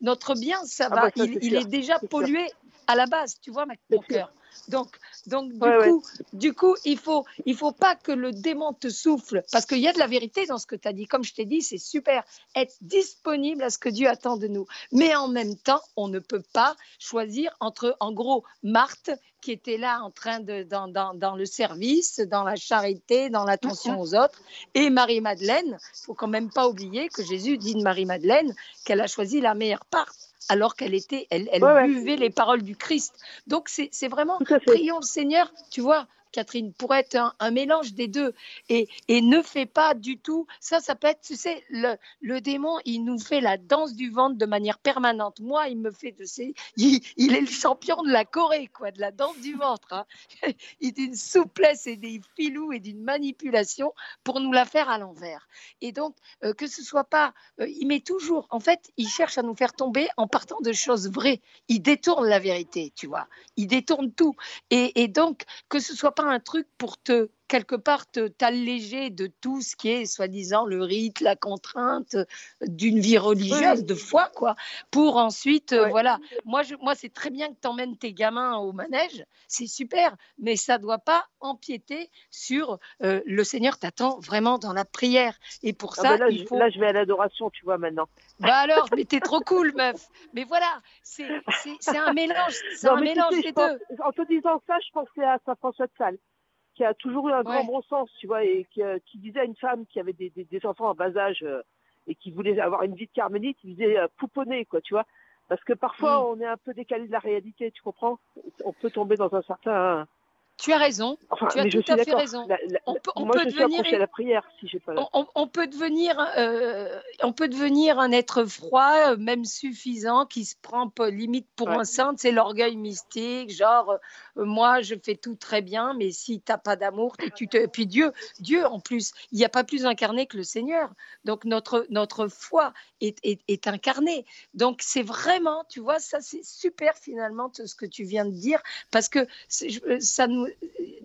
Notre bien, ça Ah va, bah ça, il, est déjà pollué à la base, tu vois, ma- mon cœur. Donc, donc du Ouais, ouais. coup, du coup, il faut, il faut pas que le démon te souffle, parce qu'il y a de la vérité dans ce que tu as dit. Comme je t'ai dit, c'est super. Être disponible à ce que Dieu attend de nous. Mais en même temps, on ne peut pas choisir entre, en gros, Marthe qui était là en train de dans, dans, dans le service, dans la charité, dans l'attention aux autres, et Marie-Madeleine. Il faut quand même pas oublier que Jésus dit de Marie-Madeleine qu'elle a choisi la meilleure part. alors qu'elle était, elle, elle Ouais, ouais. buvait les paroles du Christ. Donc c'est vraiment, prions le Seigneur, tu vois. Catherine, pour être un, mélange des deux. Et, et ne fais pas du tout. Ça, ça peut être, tu sais, le, le démon, il nous fait la danse du ventre de manière permanente. Moi, il me fait de ces. Il, il est le champion de la Corée, quoi, de la danse du ventre. hein. Il d'une souplesse et des filous et d'une manipulation pour nous la faire à l'envers. Et donc, euh, que ce soit pas. euh, il met toujours. En fait, il cherche à nous faire tomber en partant de choses vraies. Il détourne la vérité, tu vois. Il détourne tout. Et, et donc, que ce soit pas un truc pour te quelque part te t'alléger de tout ce qui est soi-disant le rite, la contrainte euh, d'une vie religieuse, de foi, quoi, pour ensuite, euh, voilà. Moi, je, moi, c'est très bien que tu emmènes tes gamins au manège, c'est super, mais ça doit pas empiéter sur euh, le Seigneur t'attend vraiment dans la prière. Et pour Ah ça, ben là, il je, faut. là, je vais à l'adoration, tu vois, maintenant. Bah alors, mais t'es trop cool, meuf. Mais voilà, c'est c'est- un mélange, c'est un mélange des deux. en te disant ça, je pensais à Saint François de Sales, qui a toujours eu un Ouais. grand bon sens, tu vois, et qui, euh, qui disait à une femme qui avait des, des, des enfants en bas âge euh, et qui voulait avoir une vie de carmélite, il disait euh, pouponner, quoi, tu vois. Parce que parfois, Mm. on est un peu décalé de la réalité, tu comprends? On peut tomber dans un certain... Tu as raison. Enfin, Tu as tout à fait raison. La- la- On peut- on moi, peut je suis devenir à la prière, si j'ai pas... on, on- on peut devenir, euh, on peut devenir un être froid, euh, même suffisant, qui se prend limite pour Ouais. un saint. C'est l'orgueil mystique, genre euh, moi je fais tout très bien, mais si t'as pas d'amour, tu te, et puis Dieu, Dieu en plus, il n'y a pas plus incarné que le Seigneur. Donc notre notre foi est, est, est incarnée. Donc c'est vraiment, tu vois, ça c'est super finalement tout ce que tu viens de dire, parce que ça nous,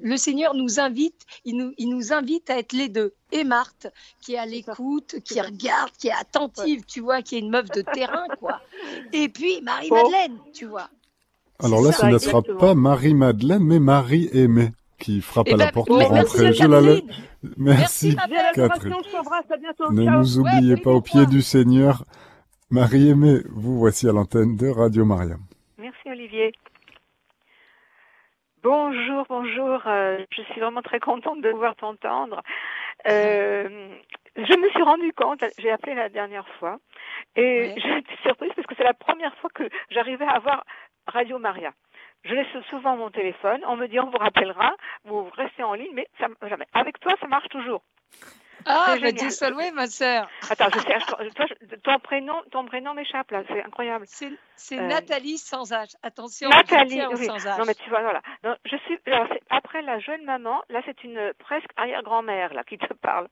le Seigneur nous invite, il nous, il nous invite à être les deux. Et Marthe, qui est à l'écoute, qui regarde, qui est attentive, tu vois, qui est une meuf de terrain, quoi. Et puis Marie-Madeleine, tu vois. Alors là, ça, ce ne sera pas Marie-Madeleine, mais Marie-Aimée qui frappe à la ben, porte pour merci, rentrer. Je la laisse. Merci, belle. Catherine. bientôt. Ne Ciao. nous oubliez Ouais, pas au pied du Seigneur. Marie-Aimée, vous voici à l'antenne de Radio Maria. Merci Olivier. Bonjour, bonjour. euh, je suis vraiment très contente de pouvoir t'entendre. Euh, je me suis rendu compte, j'ai appelé la dernière fois, et Ouais. j'ai été surprise parce que c'est la première fois que j'arrivais à avoir Radio Maria. Je laisse souvent mon téléphone, on me dit on vous rappellera, vous restez en ligne, mais ça, jamais. Avec toi, ça marche toujours. Ah. Dieu soit loué, ma sœur. Attends, je sais, je- toi, je- ton prénom, ton prénom m'échappe là, c'est incroyable. C'est Euh, Nathalie sans âge. Attention, Nathalie, je oui. sans âge. Non mais tu vois, voilà. Je suis alors, après la jeune maman, là c'est une presque arrière-grand-mère là qui te parle.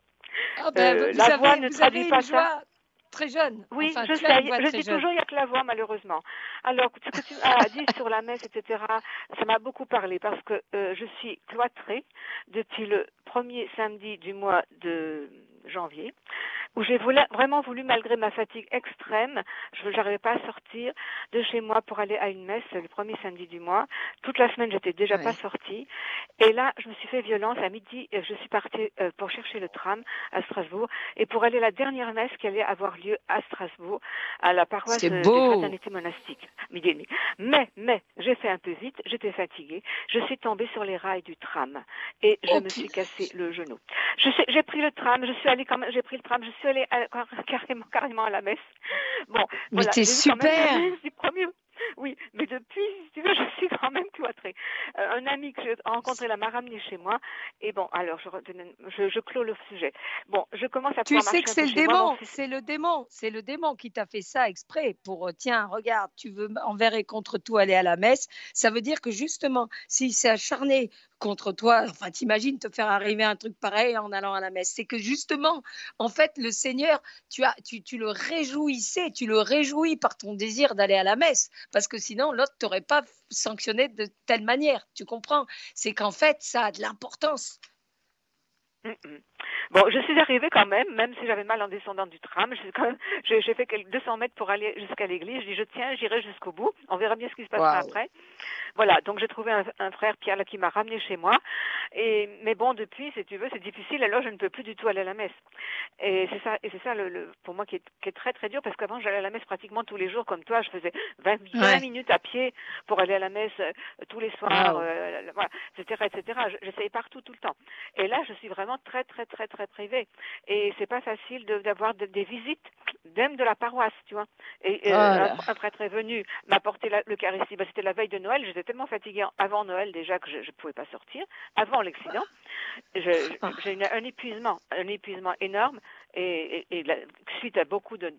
Ah, ben, euh, vous la avez, voix ne vous traduit avez une pas ça. Très jeune. Oui, Enfin, je sais. Je dis jeune. toujours il n'y a que la voix malheureusement. Alors ce que tu as dit sur la messe, etc. Ça m'a beaucoup parlé parce que euh, je suis cloîtrée depuis le premier samedi du mois de janvier, où j'ai voulu- vraiment voulu, malgré ma fatigue extrême, je n'arrivais pas à sortir de chez moi pour aller à une messe le premier samedi du mois. Toute la semaine, j'étais déjà pas sortie. Et là, je me suis fait violence. À midi, je suis partie euh, pour chercher le tram à Strasbourg et pour aller à la dernière messe qui allait avoir lieu à Strasbourg, à la paroisse midi et demi. Mais, mais, j'ai fait un peu vite, j'étais fatiguée, je suis tombée sur les rails du tram et je Oh, me suis cassé le genou. J'ai pris le tram, je suis allée quand même, j'ai pris le tram, je suis allée à- carrément, carrément à la messe. Bon, Mais voilà, t'es la super. premier. Oui, mais depuis, si tu veux, je suis quand même cloîtrée. Euh, un ami que j'ai rencontré là m'a ramené chez moi. Et bon, alors, je, je, je clôt le sujet. Bon, je commence à Tu sais que c'est le démon, c'est le démon, c'est le démon qui t'a fait ça exprès pour euh, tiens, regarde, tu veux envers et contre tout aller à la messe. Ça veut dire que justement, s'il s'est acharné contre toi, enfin, t'imagines te faire arriver un truc pareil en allant à la messe. C'est que justement, en fait, le Seigneur, tu, as, tu, le réjouissais, tu le réjouis par ton désir d'aller à la messe, parce que sinon, l'autre t'aurait pas sanctionné de telle manière. Tu comprends? C'est qu'en fait, ça a de l'importance. Mm, mm. Bon, je suis arrivée quand même, même si j'avais mal en descendant du tram. Je suis quand même, j'ai j'ai fait quelques 200 mètres pour aller jusqu'à l'église. Je dis, je tiens, j'irai jusqu'au bout. On verra bien ce qui se passera après. Voilà, donc j'ai trouvé un, un frère Pierre là, qui m'a ramené chez moi. Et mais bon, depuis, si tu veux, c'est difficile. Alors je ne peux plus du tout aller à la messe. Et c'est ça, et c'est ça le, le- pour moi qui est, qui est très très dur parce qu'avant j'allais à la messe pratiquement tous les jours comme toi. Je faisais 20, 20 Ouais. minutes à pied pour aller à la messe euh, tous les soirs, euh, voilà, etc., etc. Je- J'essayais partout tout le temps. Et là, je suis vraiment très, très, très très privé. Et c'est pas facile d'avoir des visites, même de la paroisse, tu vois. Et euh, un, prêtre est venu m'apporter l'Eucharistie. Bah, C'était la veille de Noël. J'étais tellement fatiguée avant Noël déjà que je ne pouvais pas sortir. Avant l'accident, j'ai une- un épuisement, un épuisement énorme. Et, et- et la- suite à beaucoup de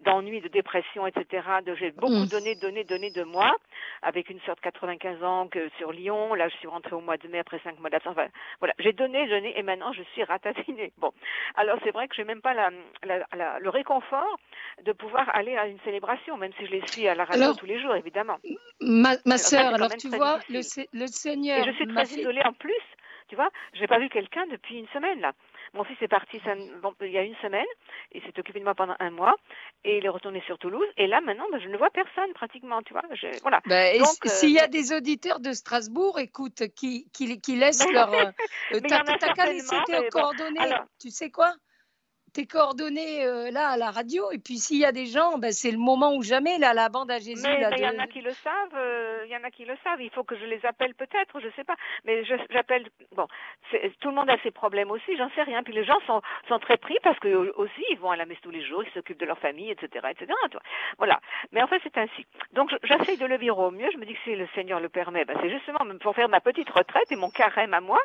d'ennuis, de dépression, etc. De, j'ai beaucoup Mm. donné, donné, donné de moi, avec une sœur de 95 ans que sur Lyon. Là, je suis rentrée au mois de mai après cinq mois d'absence. Enfin, voilà, j'ai donné, donné, et maintenant je suis ratatinée. Bon, alors c'est vrai que j'ai même pas la, la- la- le réconfort de pouvoir aller à une célébration, même si je les suis à la radio Alors- tous les jours, évidemment. Ma, ma sœur, alors tu vois, le, le Seigneur Et je suis très isolée en plus. Tu vois, j'ai pas vu quelqu'un depuis une semaine là. Mon fils est parti il y a une semaine, il s'est occupé de moi pendant un mois, et il est retourné sur Toulouse. Et là maintenant, ben, je ne vois personne pratiquement, tu vois. Je- voilà. Ben, euh, s'il y a des auditeurs de Strasbourg, écoute, qui, qui, qui laissent leur. euh, euh, T'as bon, coordonnées. alors- Tu sais quoi? Tes coordonnées euh, là à la radio. Et puis s'il y a des gens, ben, c'est le moment ou jamais, là, la bande à Jésus. Mais il y en a qui le savent, euh, il y en a qui le savent. Il faut que je les appelle peut-être, je sais pas. Mais j'appelle. Bon, tout le monde a ses problèmes aussi, j'en sais rien. Puis les gens sont, sont très pris parce que euh, aussi ils vont à la messe tous les jours, ils s'occupent de leur famille, etc., etc. Voilà. Mais en fait c'est ainsi. Donc je- j'essaye de le vivre au mieux. Je me dis que si le Seigneur le permet, ben, c'est justement pour faire ma petite retraite et mon carême à moi,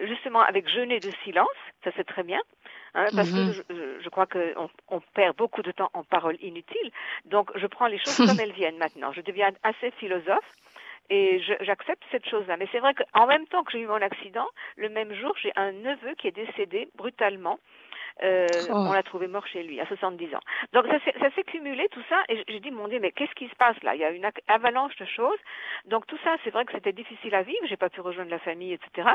justement avec jeûner de silence. Ça c'est très bien. hein, parce Mhm. que je, je- je crois qu'on on perd beaucoup de temps en paroles inutiles. Donc, je prends les choses comme elles viennent maintenant. Je deviens assez philosophe et je- j'accepte cette chose-là. Mais c'est vrai qu'en même temps que j'ai eu mon accident, le même jour, j'ai un neveu qui est décédé brutalement. Euh, Oh. On l'a trouvé mort chez lui à 70 ans. Donc ça s'est- cumulé tout ça et j'ai dit mon Dieu mais qu'est-ce qui se passe là? Il y a une avalanche de choses. Donc tout ça c'est vrai que c'était difficile à vivre. J'ai pas pu rejoindre la famille etc.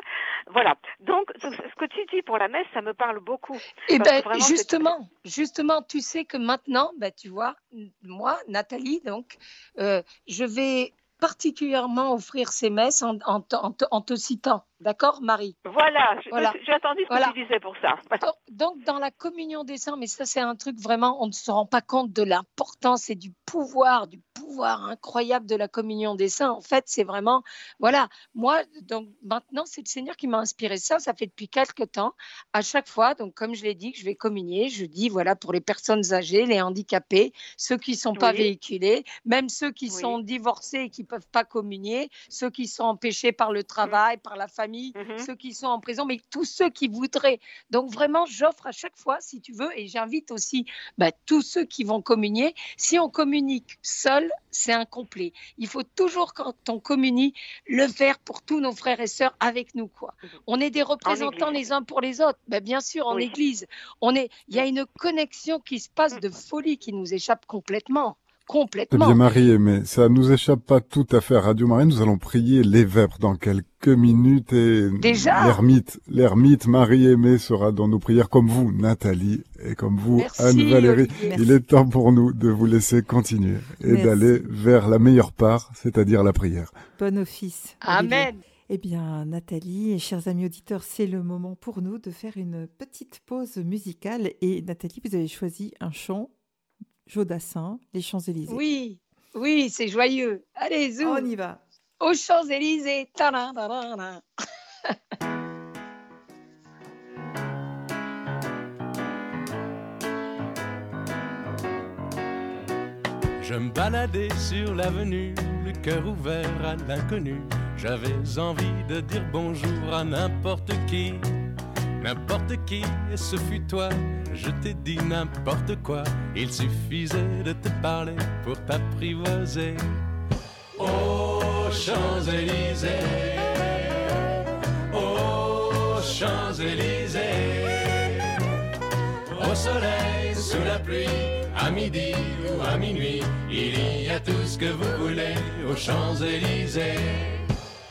Voilà. Donc ce que tu dis pour la messe ça me parle beaucoup. Eh Parce que ben, vraiment, justement, justement, tu sais que maintenant, ben, tu vois, moi, Nathalie, donc, euh, je vais particulièrement offrir ces messes en, en te citant. D'accord, Marie Voilà. Voilà. J'ai attendu ce Voilà. que tu disais pour ça. donc, donc, dans la communion des saints, mais ça, c'est un truc vraiment, on ne se rend pas compte de l'importance et du pouvoir, du pouvoir incroyable de la communion des saints. En fait, c'est vraiment, voilà, moi, donc maintenant, c'est le Seigneur qui m'a inspiré ça. Ça fait depuis quelques temps. À chaque fois, donc, comme je l'ai dit, que je vais communier, je dis, voilà, pour les personnes âgées, les handicapés, ceux qui ne sont pas Oui. véhiculés, même ceux qui Oui. sont divorcés et qui ne peuvent pas communier, ceux qui sont empêchés par le travail, par la famille, Mhm. ceux qui sont en prison, mais tous ceux qui voudraient. Donc vraiment, j'offre à chaque fois, si tu veux, et j'invite aussi bah, tous ceux qui vont communier. Si on communique seul, c'est incomplet. Il faut toujours, quand on communie, le faire pour tous nos frères et sœurs avec nous. quoi. Mhm. On est des représentants les uns pour les autres. Ben, bien sûr, en Oui. Église, on est. Il y a une connexion qui se passe de folie qui nous échappe complètement. Eh Complètement. bien, Marie, mais ça nous échappe pas tout à fait à Radio Marie. Nous allons prier les vêpres dans quelques minutes et Déjà l'ermite, l'ermite Marie-Aimée sera dans nos prières comme vous, Nathalie, et comme vous, Merci, Anne-Valérie. Il est temps pour nous de vous laisser continuer et d'aller vers la meilleure part, c'est-à-dire la prière. Bon office. Olivier. Amen. Eh bien, Nathalie et chers amis auditeurs, c'est le moment pour nous de faire une petite pause musicale. Et Nathalie, vous avez choisi un chant, Jodassin, Les Champs-Élysées. Oui, oui, c'est joyeux. Allez, zou. On y va. aux Champs-Élysées. Je me baladais sur l'avenue, le cœur ouvert à l'inconnu. J'avais envie de dire bonjour à n'importe qui, n'importe qui, et ce fut toi. Je t'ai dit n'importe quoi, il suffisait de te parler pour t'apprivoiser. Aux Champs-Élysées, aux Champs-Élysées, au soleil, sous la pluie, à midi ou à minuit, il y a tout ce que vous voulez aux Champs-Élysées.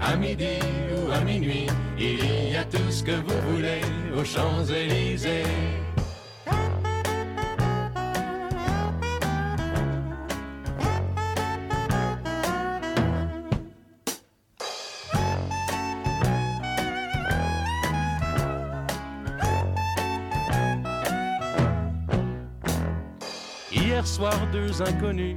à midi ou à minuit, il y a tout ce que vous voulez aux Champs-Élysées. Hier soir, deux inconnus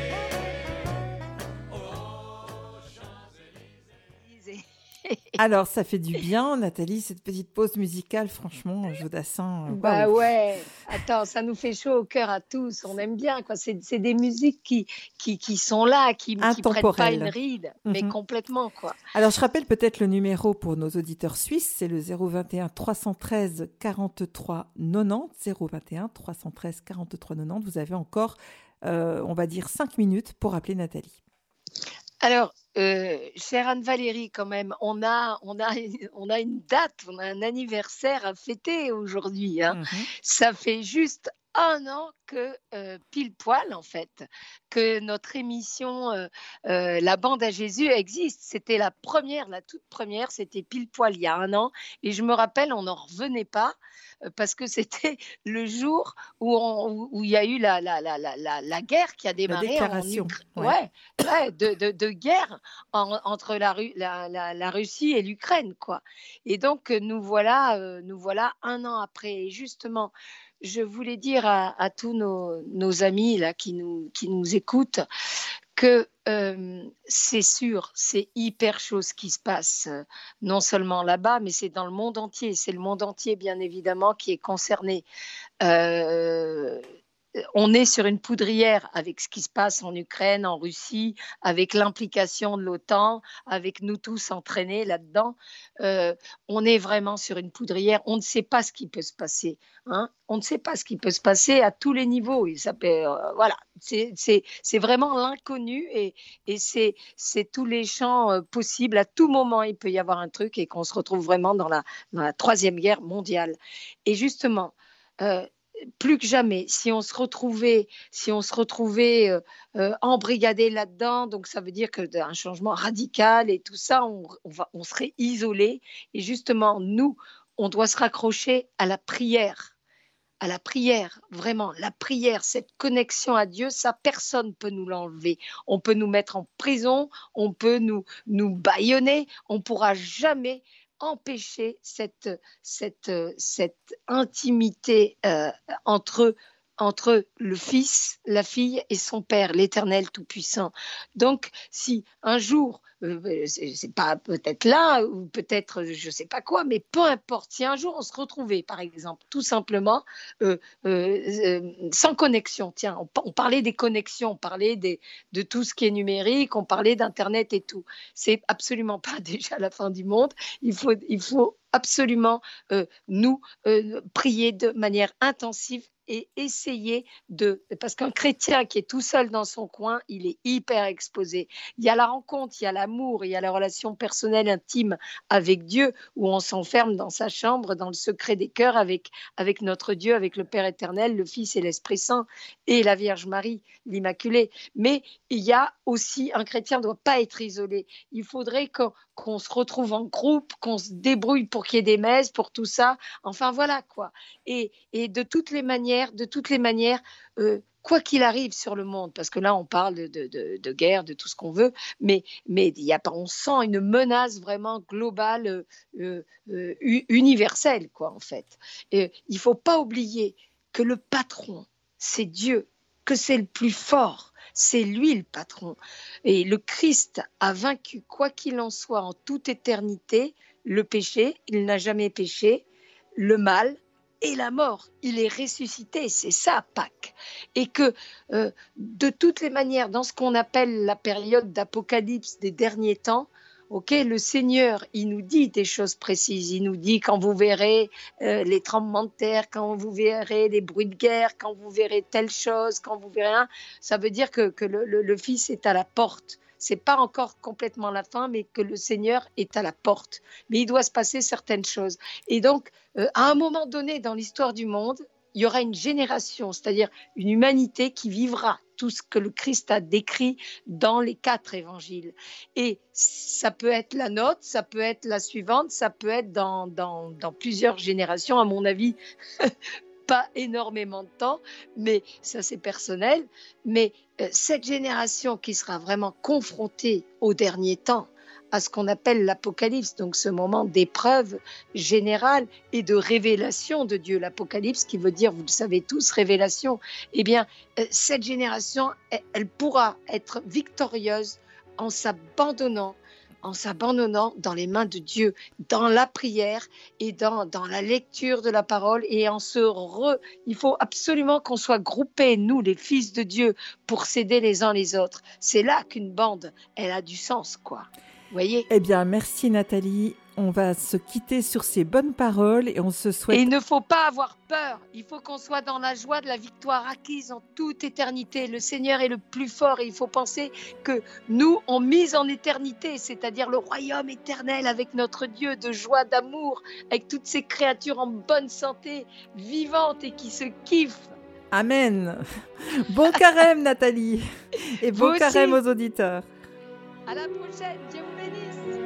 Alors, ça fait du bien, Nathalie, cette petite pause musicale, franchement, Jodassin. euh, Bah ouais, attends, ça nous fait chaud au cœur à tous. On aime bien, quoi. C'est c'est des musiques qui, qui, qui sont là, qui ne prennent pas une ride, mais Mhm. complètement, quoi. Alors, je rappelle peut-être le numéro pour nos auditeurs suisses, c'est le 021 313 43 90. 021 313 43 90. Vous avez encore, euh, on va dire, 5 minutes pour appeler Nathalie. Alors, euh, chère Anne-Valérie, quand même, on a, on, a, on a une date, on a un anniversaire à fêter aujourd'hui. hein. Mhm. Ça fait juste un an que, euh, pile poil en fait, que notre émission euh, euh, La bande à Jésus existe. C'était la première, la toute première, c'était pile poil il y a un an. Et je me rappelle, on n'en revenait pas parce que c'était le jour où on- où où il y a eu la, la, la, la, la, la guerre qui a démarré. en déclaration, Ukra- ouais. ouais, ouais, de, de, de guerre en- entre la, la, la, la Russie et l'Ukraine, quoi. Et donc, nous voilà, nous voilà un an après. Et justement, je voulais dire à, tous nos, amis là, qui, nous, qui nous écoutent que euh, c'est sûr, c'est hyper ce qui se passe, euh, non seulement là-bas, mais c'est dans le monde entier. C'est le monde entier, bien évidemment, qui est concerné. Euh, on est sur une poudrière avec ce qui se passe en Ukraine, en Russie, avec l'implication de l'OTAN, avec nous tous entraînés là-dedans. Euh, on est vraiment sur une poudrière. On ne sait pas ce qui peut se passer. hein. On ne sait pas ce qui peut se passer à tous les niveaux. Et ça euh, voilà, c'est vraiment l'inconnu et, c'est tous les champs euh, possibles. À tout moment, il peut y avoir un truc et qu'on se retrouve vraiment dans la, dans la troisième guerre mondiale. Et justement, plus que jamais, si on se retrouvait, si on se retrouvait euh, euh, embrigadé là-dedans, donc ça veut dire que d'un changement radical et tout ça, on, on serait isolé. Et justement, nous, on doit se raccrocher à la prière, à la prière, vraiment, la prière, cette connexion à Dieu, ça, personne peut nous l'enlever. On peut nous mettre en prison, on peut nous, nous bâillonner, on pourra jamais empêcher cette, cette, cette intimité euh, entre, entre le Fils, la fille et son Père, l'Éternel Tout-Puissant. Donc, si un jour, euh, c'est pas peut-être là ou peut-être je sais pas quoi, mais peu importe, si un jour on se retrouvait, par exemple, tout simplement euh, euh, sans connexion, tiens, on, parlait des connexions, on parlait de tout ce qui est numérique, on parlait d'Internet et tout. C'est absolument pas déjà la fin du monde. Il faut, il faut absolument nous prier de manière intensive et essayer de... Parce qu'un chrétien qui est tout seul dans son coin, il est hyper exposé. Il y a la rencontre, il y a l'amour, il y a la relation personnelle intime avec Dieu, où on s'enferme dans sa chambre, dans le secret des cœurs, avec, avec notre Dieu, avec le Père éternel, le Fils et l'Esprit Saint, et la Vierge Marie, l'Immaculée. Mais il y a aussi, un chrétien ne doit pas être isolé. Il faudrait qu'on qu'on se retrouve en groupe, qu'on se débrouille pour qu'il y ait des messes, pour tout ça. Enfin voilà quoi. Et, de toutes les manières, de toutes les manières, euh, quoi qu'il arrive sur le monde, parce que là on parle de, de, guerre, de tout ce qu'on veut, mais mais y a on sent une menace vraiment globale, euh, euh, universelle quoi en fait. Et il faut pas oublier que le patron, c'est Dieu, que c'est le plus fort. C'est lui le patron. Et le Christ a vaincu, quoi qu'il en soit, en toute éternité, le péché. Il n'a jamais péché, le mal et la mort. Il est ressuscité. C'est ça, Pâques. Et que euh, de toutes les manières, dans ce qu'on appelle la période d'apocalypse des derniers temps, Ok, le Seigneur, il nous dit des choses précises. Il nous dit quand vous verrez euh, les tremblements de terre, quand vous verrez les bruits de guerre, quand vous verrez telle chose, quand vous verrez un, ça veut dire que, le, Fils est à la porte. C'est pas encore complètement la fin, mais que le Seigneur est à la porte. Mais il doit se passer certaines choses. Et donc, euh, à un moment donné dans l'histoire du monde, il y aura une génération, c'est-à-dire une humanité qui vivra tout ce que le Christ a décrit dans les quatre évangiles. Et ça peut être la note, ça peut être la suivante, ça peut être dans, dans, plusieurs générations, à mon avis. pas énormément de temps, mais ça c'est personnel. Mais euh, cette génération qui sera vraiment confrontée au dernier temps, à ce qu'on appelle l'Apocalypse, donc ce moment d'épreuve générale et de révélation de Dieu. L'Apocalypse qui veut dire, vous le savez tous, révélation. Eh bien, euh, cette génération, elle pourra être victorieuse en s'abandonnant en s'abandonnant dans les mains de Dieu, dans la prière et dans, dans la lecture de la parole et en se re... Il faut absolument qu'on soit groupés, nous, les fils de Dieu, pour s'aider les uns les autres. C'est là qu'une bande, elle a du sens, quoi voyez Eh bien, merci Nathalie. On va se quitter sur ces bonnes paroles et on se souhaite. Et il ne faut pas avoir peur. Il faut qu'on soit dans la joie de la victoire acquise en toute éternité. Le Seigneur est le plus fort et il faut penser que nous, on mise en éternité, c'est-à-dire le royaume éternel avec notre Dieu de joie, d'amour, avec toutes ces créatures en bonne santé, vivantes et qui se kiffent. Amen. Bon carême, Nathalie. Et bon carême aux auditeurs. À la prochaine. Dieu vous bénisse.